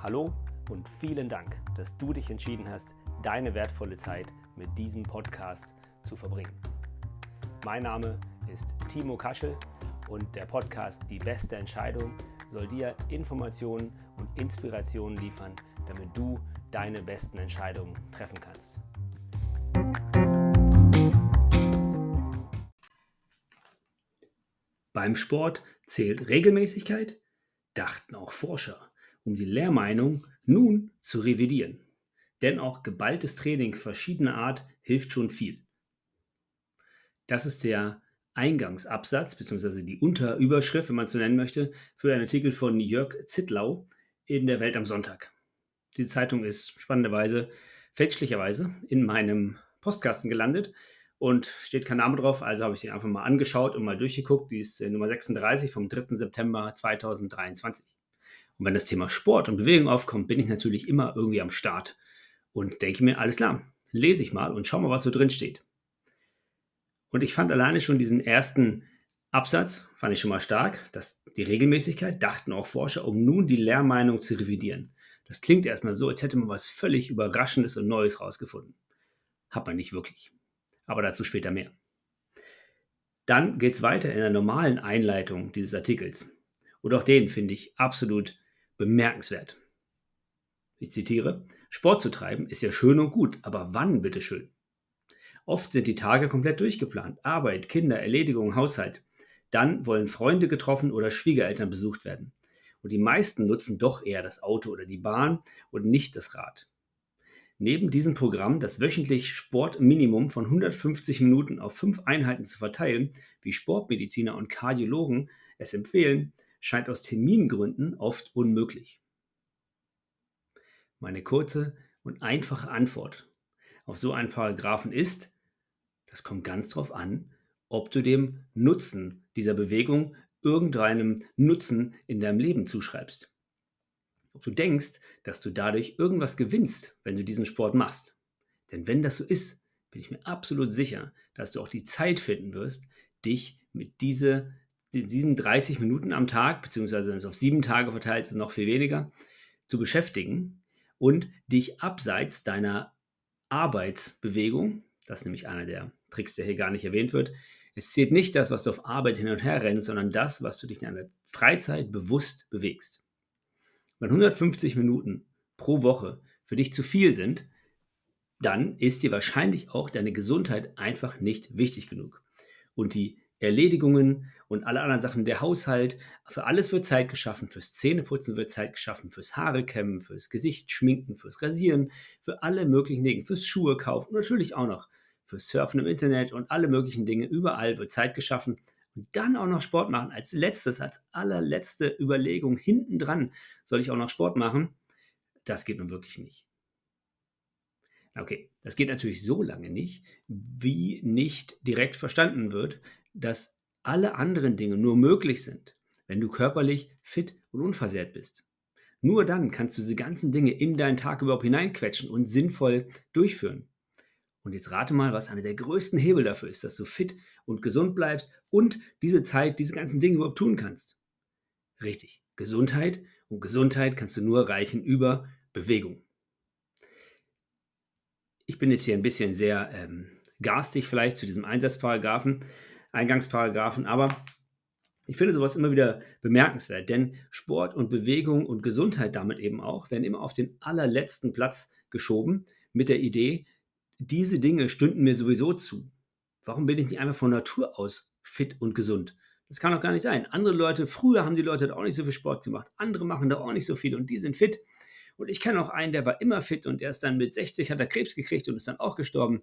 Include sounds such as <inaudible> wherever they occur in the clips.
Hallo und vielen Dank, dass du dich entschieden hast, deine wertvolle Zeit mit diesem Podcast zu verbringen. Mein Name ist Timo Kaschel und der Podcast Die beste Entscheidung soll dir Informationen und Inspirationen liefern, damit du deine besten Entscheidungen treffen kannst. Beim Sport zählt Regelmäßigkeit, dachten auch Forscher, um die Lehrmeinung nun zu revidieren. Denn auch geballtes Training verschiedener Art hilft schon viel. Das ist der Eingangsabsatz bzw. die Unterüberschrift, wenn man es so nennen möchte, für einen Artikel von Jörg Zittlau in der Welt am Sonntag. Die Zeitung ist spannenderweise, fälschlicherweise in meinem Postkasten gelandet und steht kein Name drauf, also habe ich sie einfach mal angeschaut und mal durchgeguckt. Die ist äh, Nummer 36 vom 3. September 2023. Und wenn das Thema Sport und Bewegung aufkommt, bin ich natürlich immer irgendwie am Start und denke mir, alles klar, lese ich mal und schau mal, was so drin steht. Und ich fand alleine schon diesen ersten Absatz, fand ich schon mal stark, dass die Regelmäßigkeit, dachten auch Forscher, um nun die Lehrmeinung zu revidieren. Das klingt erstmal so, als hätte man was völlig Überraschendes und Neues rausgefunden. Hat man nicht wirklich. Aber dazu später mehr. Dann geht es weiter in der normalen Einleitung dieses Artikels. Und auch den finde ich absolut bemerkenswert. Ich zitiere, Sport zu treiben ist ja schön und gut, aber wann bitteschön? Oft sind die Tage komplett durchgeplant. Arbeit, Kinder, Erledigung, Haushalt. Dann wollen Freunde getroffen oder Schwiegereltern besucht werden. Und die meisten nutzen doch eher das Auto oder die Bahn und nicht das Rad. Neben diesem Programm das wöchentlich Sportminimum von 150 Minuten auf fünf Einheiten zu verteilen, wie Sportmediziner und Kardiologen es empfehlen, scheint aus Termingründen oft unmöglich. Meine kurze und einfache Antwort auf so einen Paragraphen ist, das kommt ganz darauf an, ob du dem Nutzen dieser Bewegung irgendeinem Nutzen in deinem Leben zuschreibst. Ob du denkst, dass du dadurch irgendwas gewinnst, wenn du diesen Sport machst. Denn wenn das so ist, bin ich mir absolut sicher, dass du auch die Zeit finden wirst, dich mit diese, diesen 30 Minuten am Tag, beziehungsweise wenn es auf sieben Tage verteilt ist, noch viel weniger, zu beschäftigen und dich abseits deiner Arbeitsbewegung, das ist nämlich einer der Tricks, der hier gar nicht erwähnt wird, es zählt nicht das, was du auf Arbeit hin und her rennst, sondern das, was du dich in deiner Freizeit bewusst bewegst. Wenn 150 Minuten pro Woche für dich zu viel sind, dann ist dir wahrscheinlich auch deine Gesundheit einfach nicht wichtig genug. Und die Erledigungen und alle anderen Sachen, der Haushalt, für alles wird Zeit geschaffen, fürs Zähneputzen wird Zeit geschaffen, fürs Haare kämmen, fürs Gesicht schminken, fürs Rasieren, für alle möglichen Dinge, fürs Schuhe kaufen und natürlich auch noch fürs Surfen im Internet und alle möglichen Dinge. Überall wird Zeit geschaffen und dann auch noch Sport machen. Als letztes, als allerletzte Überlegung hinten dran soll ich auch noch Sport machen. Das geht nun wirklich nicht. Okay, das geht natürlich so lange nicht, wie nicht direkt verstanden wird, dass alle anderen Dinge nur möglich sind, wenn du körperlich fit und unversehrt bist. Nur dann kannst du diese ganzen Dinge in deinen Tag überhaupt hineinquetschen und sinnvoll durchführen. Und jetzt rate mal, was einer der größten Hebel dafür ist, dass du fit und gesund bleibst und diese Zeit, diese ganzen Dinge überhaupt tun kannst. Richtig, Gesundheit. Und Gesundheit kannst du nur erreichen über Bewegung. Ich bin jetzt hier ein bisschen sehr ähm, garstig vielleicht zu diesem Einsatzparagraphen, Eingangsparagraphen, aber ich finde sowas immer wieder bemerkenswert, denn Sport und Bewegung und Gesundheit damit eben auch werden immer auf den allerletzten Platz geschoben mit der Idee, diese Dinge stünden mir sowieso zu. Warum bin ich nicht einfach von Natur aus fit und gesund? Das kann doch gar nicht sein. Andere Leute, früher haben die Leute auch nicht so viel Sport gemacht. Andere machen da auch nicht so viel und die sind fit. Und ich kenne auch einen, der war immer fit und erst dann mit 60 hat er Krebs gekriegt und ist dann auch gestorben.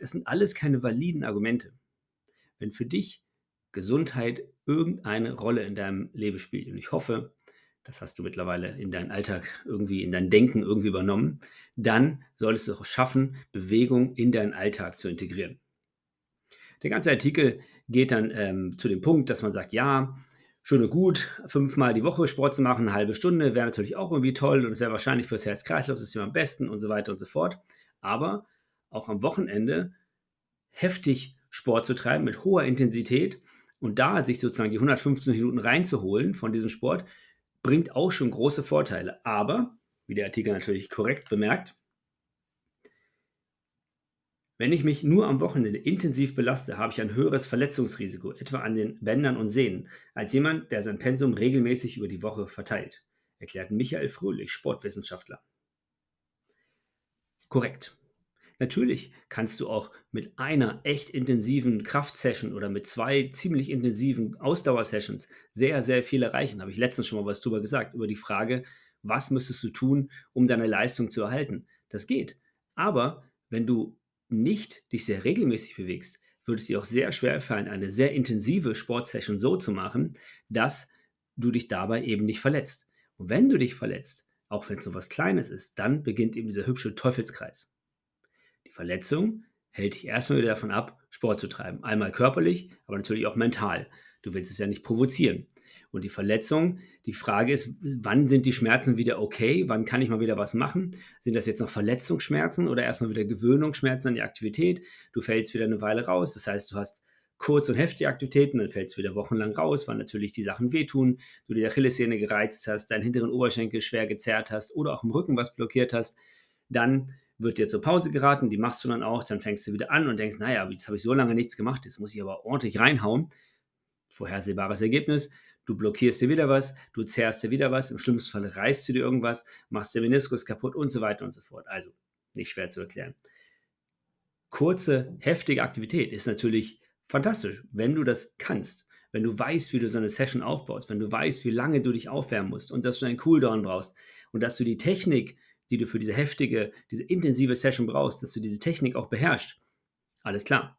Das sind alles keine validen Argumente. Wenn für dich Gesundheit irgendeine Rolle in deinem Leben spielt, und ich hoffe, das hast du mittlerweile in deinen Alltag irgendwie, in dein Denken irgendwie übernommen, dann solltest du es auch schaffen, Bewegung in deinen Alltag zu integrieren. Der ganze Artikel geht dann ähm, zu dem Punkt, dass man sagt, ja, schön und gut, fünfmal die Woche Sport zu machen, eine halbe Stunde, wäre natürlich auch irgendwie toll und ist ja wahrscheinlich fürs Herz-Kreislauf-System am besten und so weiter und so fort. Aber auch am Wochenende heftig Sport zu treiben mit hoher Intensität und da sich sozusagen die 115 Minuten reinzuholen von diesem Sport, bringt auch schon große Vorteile. Aber wie der Artikel natürlich korrekt bemerkt, wenn ich mich nur am Wochenende intensiv belaste, habe ich ein höheres Verletzungsrisiko, etwa an den Bändern und Sehnen, als jemand, der sein Pensum regelmäßig über die Woche verteilt, erklärt Michael Fröhlich, Sportwissenschaftler. Korrekt. Natürlich kannst du auch mit einer echt intensiven Kraftsession oder mit zwei ziemlich intensiven Ausdauersessions sehr, sehr viel erreichen. Habe ich letztens schon mal was drüber gesagt, über die Frage, was müsstest du tun, um deine Leistung zu erhalten. Das geht. Aber wenn du nicht dich sehr regelmäßig bewegst, würde es dir auch sehr schwer fallen, eine sehr intensive Sportsession so zu machen, dass du dich dabei eben nicht verletzt. Und wenn du dich verletzt, auch wenn es nur was Kleines ist, dann beginnt eben dieser hübsche Teufelskreis. Verletzung hält dich erstmal wieder davon ab, Sport zu treiben. Einmal körperlich, aber natürlich auch mental. Du willst es ja nicht provozieren. Und die Verletzung, die Frage ist, wann sind die Schmerzen wieder okay? Wann kann ich mal wieder was machen? Sind das jetzt noch Verletzungsschmerzen oder erstmal wieder Gewöhnungsschmerzen an die Aktivität? Du fällst wieder eine Weile raus. Das heißt, du hast kurz- und heftige Aktivitäten, dann fällst du wieder wochenlang raus, weil natürlich die Sachen wehtun, du die Achillessehne gereizt hast, deinen hinteren Oberschenkel schwer gezerrt hast oder auch im Rücken was blockiert hast. Dann wird dir zur Pause geraten, die machst du dann auch, dann fängst du wieder an und denkst, naja, jetzt habe ich so lange nichts gemacht, jetzt muss ich aber ordentlich reinhauen. Vorhersehbares Ergebnis, du blockierst dir wieder was, du zerrst dir wieder was, im schlimmsten Fall reißt du dir irgendwas, machst den Meniskus kaputt und so weiter und so fort. Also nicht schwer zu erklären. Kurze, heftige Aktivität ist natürlich fantastisch, wenn du das kannst. Wenn du weißt, wie du so eine Session aufbaust, wenn du weißt, wie lange du dich aufwärmen musst und dass du einen Cooldown brauchst und dass du die Technik, die du für diese heftige, diese intensive Session brauchst, dass du diese Technik auch beherrschst. Alles klar.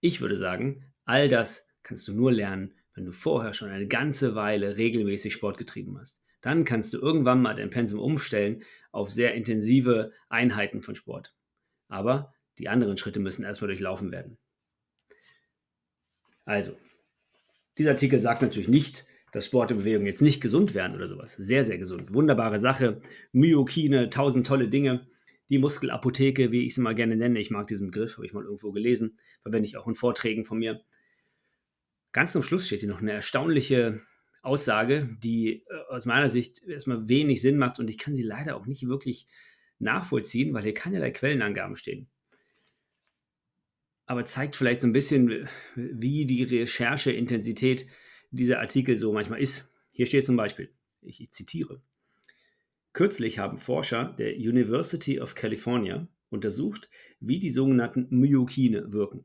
Ich würde sagen, all das kannst du nur lernen, wenn du vorher schon eine ganze Weile regelmäßig Sport getrieben hast. Dann kannst du irgendwann mal dein Pensum umstellen auf sehr intensive Einheiten von Sport. Aber die anderen Schritte müssen erstmal durchlaufen werden. Also, dieser Artikel sagt natürlich nicht, dass Sport und Bewegung jetzt nicht gesund werden oder sowas. Sehr, sehr gesund. Wunderbare Sache. Myokine, tausend tolle Dinge. Die Muskelapotheke, wie ich sie mal gerne nenne, ich mag diesen Begriff, habe ich mal irgendwo gelesen, verwende ich auch in Vorträgen von mir. Ganz zum Schluss steht hier noch eine erstaunliche Aussage, die äh, aus meiner Sicht erstmal wenig Sinn macht und ich kann sie leider auch nicht wirklich nachvollziehen, weil hier keinerlei Quellenangaben stehen. Aber zeigt vielleicht so ein bisschen, wie die Rechercheintensität dieser Artikel so manchmal ist. Hier steht zum Beispiel, ich, ich zitiere, Kürzlich haben Forscher der University of California untersucht, wie die sogenannten Myokine wirken.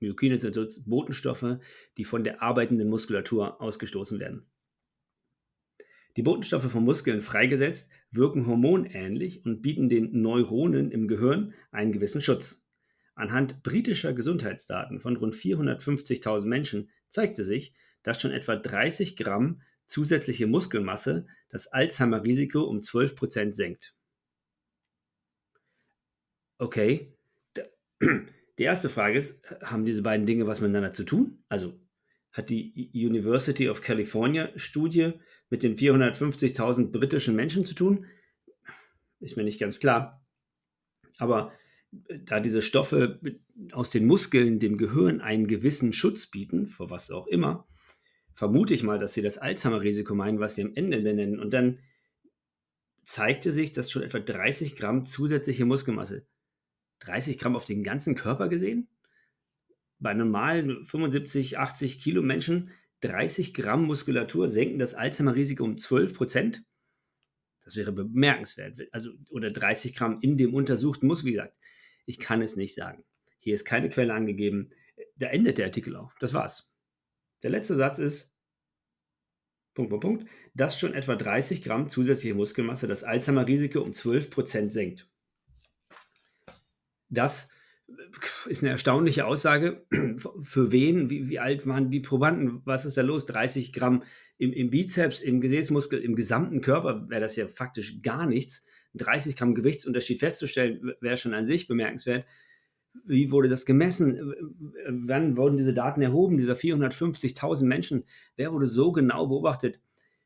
Myokine sind Botenstoffe, die von der arbeitenden Muskulatur ausgestoßen werden. Die Botenstoffe von Muskeln freigesetzt wirken hormonähnlich und bieten den Neuronen im Gehirn einen gewissen Schutz. Anhand britischer Gesundheitsdaten von rund 450.000 Menschen zeigte sich, dass schon etwa 30 Gramm zusätzliche Muskelmasse das Alzheimer-Risiko um 12% senkt. Okay, <clears throat> die erste Frage ist, haben diese beiden Dinge was miteinander zu tun? Also hat die University of California Studie mit den 450.000 britischen Menschen zu tun? Ist mir nicht ganz klar. Aber äh, da diese Stoffe aus den Muskeln dem Gehirn einen gewissen Schutz bieten, vor was auch immer, vermute ich mal, dass sie das Alzheimer-Risiko meinen, was sie am Ende benennen. Und dann zeigte sich, dass schon etwa 30 Gramm zusätzliche Muskelmasse 30 Gramm auf den ganzen Körper gesehen. Bei normalen 75, 80 Kilo Menschen 30 Gramm Muskulatur senken das Alzheimer-Risiko um 12 Prozent. Das wäre bemerkenswert. Also, oder 30 Gramm in dem untersuchten Muskel. Wie gesagt, ich kann es nicht sagen. Hier ist keine Quelle angegeben. Da endet der Artikel auch. Das war's. Der letzte Satz ist, Punkt, Punkt, Punkt, dass schon etwa 30 Gramm zusätzliche Muskelmasse das Alzheimer-Risiko um 12 Prozent senkt. Das ist eine erstaunliche Aussage. <clears throat> Für wen? Wie, wie, alt waren die Probanden? Was ist da los? 30 Gramm im, im Bizeps, im Gesäßmuskel, im gesamten Körper wäre das ja faktisch gar nichts. 30 Gramm Gewichtsunterschied festzustellen, wäre schon an sich bemerkenswert. Wie wurde das gemessen? Wann wurden diese Daten erhoben, dieser 450.000 Menschen? Wer wurde so genau beobachtet?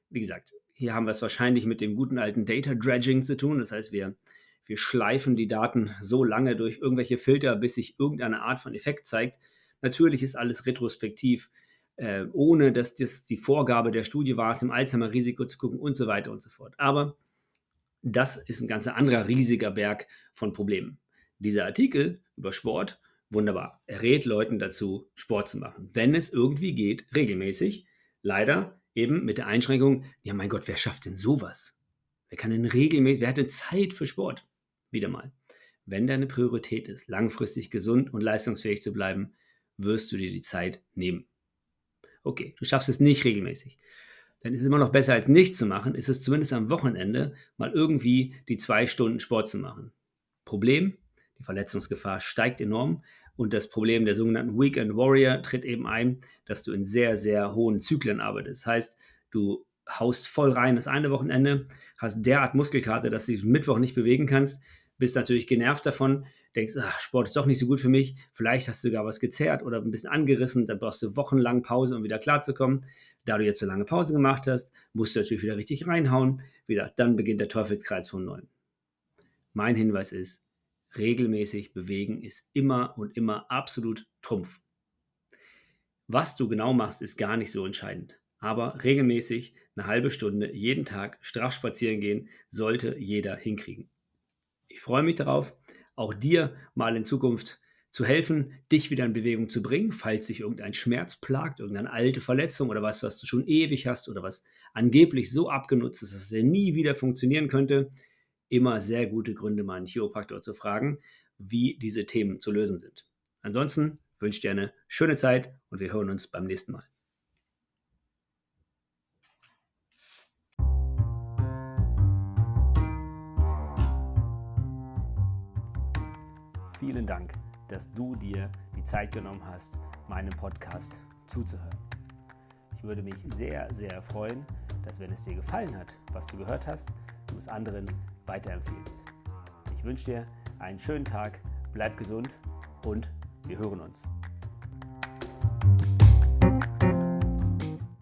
Wie gesagt, hier haben wir es wahrscheinlich mit dem guten alten Data Dredging zu tun. Das heißt, wir wir schleifen die Daten so lange durch irgendwelche Filter, bis sich irgendeine Art von Effekt zeigt. Natürlich ist alles retrospektiv, äh, ohne dass das die Vorgabe der Studie war, zum Alzheimer-Risiko zu gucken und so weiter und so fort. Aber das ist ein ganz anderer riesiger Berg von Problemen. Dieser Artikel über Sport, wunderbar. Er rät Leuten dazu, Sport zu machen, wenn es irgendwie geht, regelmäßig. Leider eben mit der Einschränkung, ja mein Gott, wer schafft denn sowas? Wer kann denn regelmäßig, wer hat denn Zeit für Sport? Wieder mal. Wenn deine Priorität ist, langfristig gesund und leistungsfähig zu bleiben, wirst du dir die Zeit nehmen. Okay, du schaffst es nicht regelmäßig. Dann ist es immer noch besser als nichts zu machen, ist es zumindest am Wochenende mal irgendwie die zwei Stunden Sport zu machen. Problem, die Verletzungsgefahr steigt enorm und das Problem der sogenannten Weekend Warrior tritt eben ein, dass du in sehr, sehr hohen Zyklen arbeitest. Das heißt, du haust voll rein das eine Wochenende, hast derart Muskelkarte, dass du dich Mittwoch nicht bewegen kannst, bist natürlich genervt davon, denkst, ach, Sport ist doch nicht so gut für mich, vielleicht hast du sogar was gezerrt oder ein bisschen angerissen, dann brauchst du wochenlang Pause, um wieder klarzukommen. Da du jetzt so lange Pause gemacht hast, musst du natürlich wieder richtig reinhauen. Wieder, dann beginnt der Teufelskreis von neuem. Mein Hinweis ist, regelmäßig bewegen ist immer und immer absolut Trumpf. Was du genau machst, ist gar nicht so entscheidend. Aber regelmäßig eine halbe Stunde jeden Tag straff spazieren gehen, sollte jeder hinkriegen. Ich freue mich darauf, auch dir mal in Zukunft zu helfen, dich wieder in Bewegung zu bringen, falls sich irgendein Schmerz plagt, irgendeine alte Verletzung oder was, was du schon ewig hast oder was angeblich so abgenutzt ist, dass es nie wieder funktionieren könnte. Immer sehr gute Gründe, mal einen Chiropraktor zu fragen, wie diese Themen zu lösen sind. Ansonsten wünsche ich dir eine schöne Zeit und wir hören uns beim nächsten Mal. Vielen Dank, dass du dir die Zeit genommen hast, meinem Podcast zuzuhören. Ich würde mich sehr, sehr freuen, dass wenn es dir gefallen hat, was du gehört hast, du es anderen weiterempfiehlst. Ich wünsche dir einen schönen Tag, bleib gesund und wir hören uns.